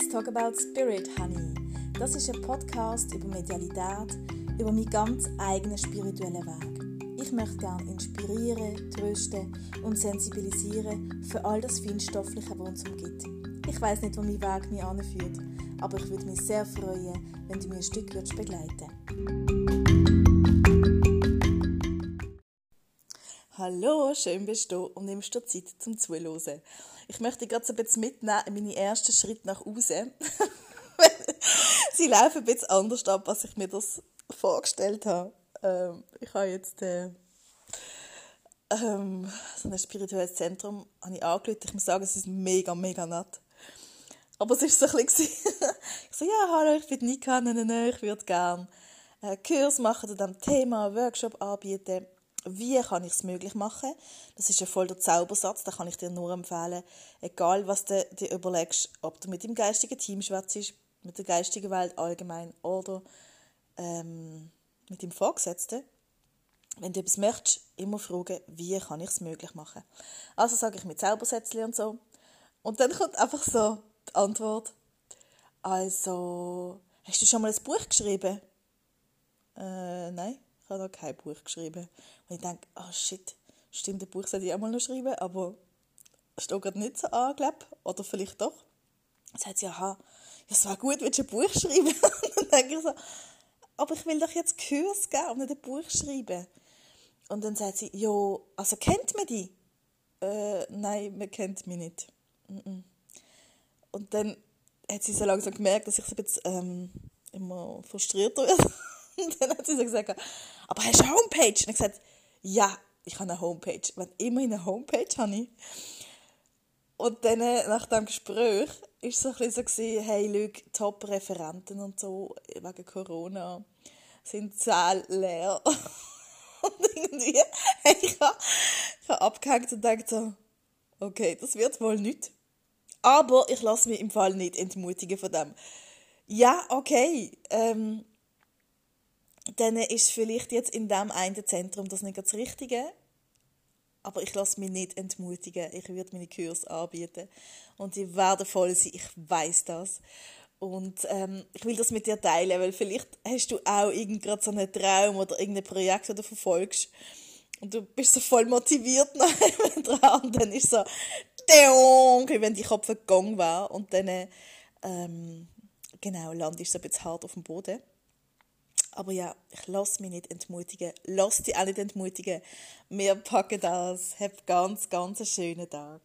Let's Talk About Spirit, Honey. Das ist ein Podcast über Medialität, über meinen ganz eigenen spirituellen Weg. Ich möchte gerne inspirieren, trösten und sensibilisieren für all das Feinstoffliche, was uns umgibt. Ich weiß nicht, wo mein Weg mich anführt, aber ich würde mich sehr freuen, wenn du mir ein Stück würdest Hallo, schön bist du und nimmst dir Zeit zum Zuhören. Ich möchte gerade so ein bisschen mitnehmen in meine ersten Schritte nach Hause. Sie laufen ein bisschen anders ab, als ich mir das vorgestellt habe. Ähm, ich habe jetzt äh, ähm, so ein spirituelles Zentrum habe ich muss sagen, es ist mega, mega nett. Aber es war so ein bisschen, ich so, ja, hallo, ich bin Nika, nein, ich würde gerne einen Kurs machen zu diesem Thema, einen Workshop anbieten wie kann ich es möglich machen? Das ist ja voll der Zaubersatz, da kann ich dir nur empfehlen, egal was du dir überlegst, ob du mit dem geistigen Team schwätzt, mit der geistigen Welt allgemein oder ähm, mit dem Vorgesetzten. Wenn du etwas möchtest, immer fragen, wie kann ich es möglich machen? Also sage ich mit Zaubersätzchen und so. Und dann kommt einfach so die Antwort. Also, hast du schon mal ein Buch geschrieben? Äh, nein habe noch kein Buch geschrieben. Und ich denke, oh shit, stimmt, ein Buch sollte ich auch mal noch schreiben, aber es steht gerade nicht so an, glaube Oder vielleicht doch. Dann sagt sie, aha, ja, es wäre gut, wenn du ein Buch schreiben. dann denke ich so, aber ich will doch jetzt Kurs geben und nicht ein Buch schreiben. Und dann sagt sie, ja, also kennt man die? Äh, nein, man kennt mich nicht. Und dann hat sie so langsam gemerkt, dass ich so ein bisschen ähm, immer frustrierter werde. Und dann hat sie so gesagt, aber hast du eine Homepage? Und ich gesagt, ja, ich habe eine Homepage. Wenn immer eine Homepage habe ich. Und dann, äh, nach dem Gespräch, war es so ein bisschen so, hey, Leute, Top-Referenten und so, wegen Corona, sind zähl leer. und irgendwie, hey, ich habe, ich habe abgehängt und gedacht so, okay, das wird wohl nicht. Aber ich lasse mich im Fall nicht entmutigen von dem. Ja, okay, ähm, dann ist vielleicht jetzt in dem einen Zentrum das nicht das Richtige. Aber ich lasse mich nicht entmutigen. Ich würde meine Kurse anbieten. Und die werden voll sein. Ich weiß das. Und ähm, ich will das mit dir teilen, weil vielleicht hast du auch gerade so einen Traum oder irgendein Projekt, das du verfolgst. Und du bist so voll motiviert nachher dran. Und dann ist so, wie wenn die Kopf gegangen war. Und dann, ähm, genau, landest du so ein bisschen hart auf dem Boden. Aber ja, ich lasse mich nicht entmutigen. Lass dich auch nicht entmutigen. Wir packen das. Hab ganz, ganz einen schönen Tag.